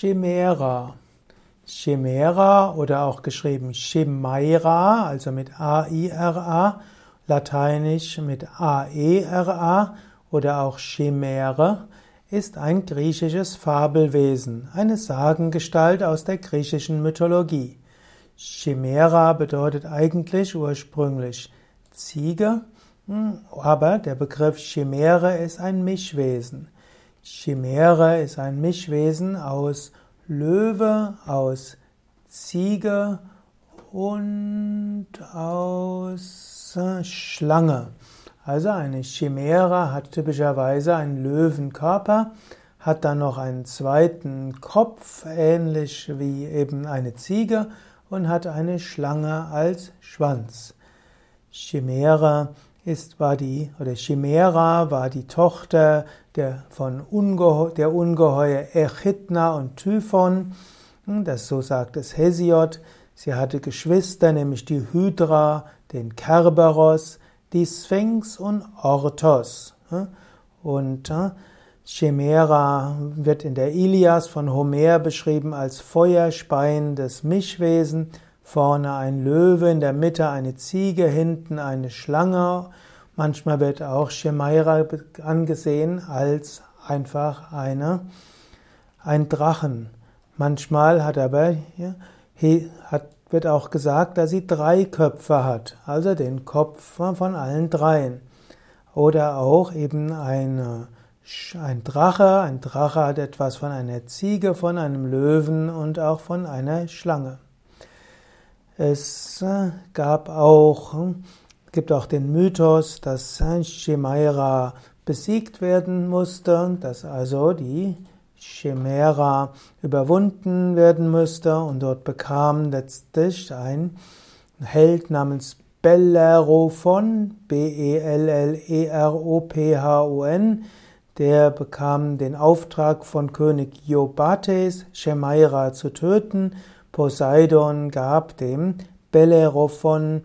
Chimera. Chimera oder auch geschrieben Chimaira, also mit A-I-R-A, lateinisch mit A-E-R-A oder auch Chimäre, ist ein griechisches Fabelwesen, eine Sagengestalt aus der griechischen Mythologie. Chimera bedeutet eigentlich ursprünglich Ziege, hm, aber der Begriff Chimäre ist ein Mischwesen. Chimäre ist ein Mischwesen aus Löwe, aus Ziege und aus äh, Schlange. Also eine Chimäre hat typischerweise einen Löwenkörper, hat dann noch einen zweiten Kopf, ähnlich wie eben eine Ziege, und hat eine Schlange als Schwanz. Chimäre ist, war die, oder Chimera war die Tochter der, von Ungeheu, der Ungeheuer Echidna und Typhon. Hm, das so sagt es Hesiod. Sie hatte Geschwister, nämlich die Hydra, den Kerberos, die Sphinx und Orthos. Hm, und äh, Chimera wird in der Ilias von Homer beschrieben als feuerspeiendes Mischwesen Vorne ein Löwe, in der Mitte eine Ziege, hinten eine Schlange. Manchmal wird auch Shemaira angesehen als einfach eine, ein Drachen. Manchmal hat aber, ja, hat, wird auch gesagt, dass sie drei Köpfe hat, also den Kopf von allen dreien. Oder auch eben eine, ein Drache. Ein Drache hat etwas von einer Ziege, von einem Löwen und auch von einer Schlange. Es gab auch, gibt auch den Mythos, dass Chimaira besiegt werden musste, dass also die Chimera überwunden werden müsste und dort bekam letztlich ein Held namens Bellerophon, B-E-L-L-E-R-O-P-H-O-N, der bekam den Auftrag von König Iobates, Chemaira zu töten Poseidon gab dem Bellerophon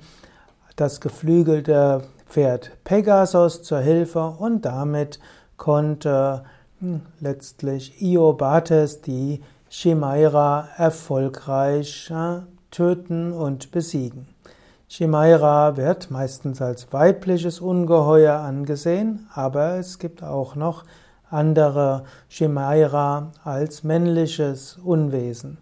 das geflügelte Pferd Pegasus zur Hilfe und damit konnte letztlich Iobates die Chimaira erfolgreich äh, töten und besiegen. Chimaira wird meistens als weibliches Ungeheuer angesehen, aber es gibt auch noch andere Chimaira als männliches Unwesen.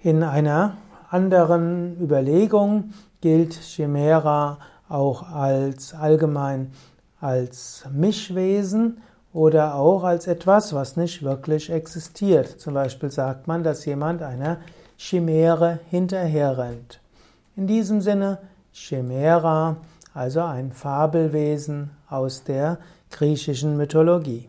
In einer anderen Überlegung gilt Chimera auch als allgemein als Mischwesen oder auch als etwas, was nicht wirklich existiert. Zum Beispiel sagt man, dass jemand einer Chimäre hinterherrennt. In diesem Sinne Chimera, also ein Fabelwesen aus der griechischen Mythologie.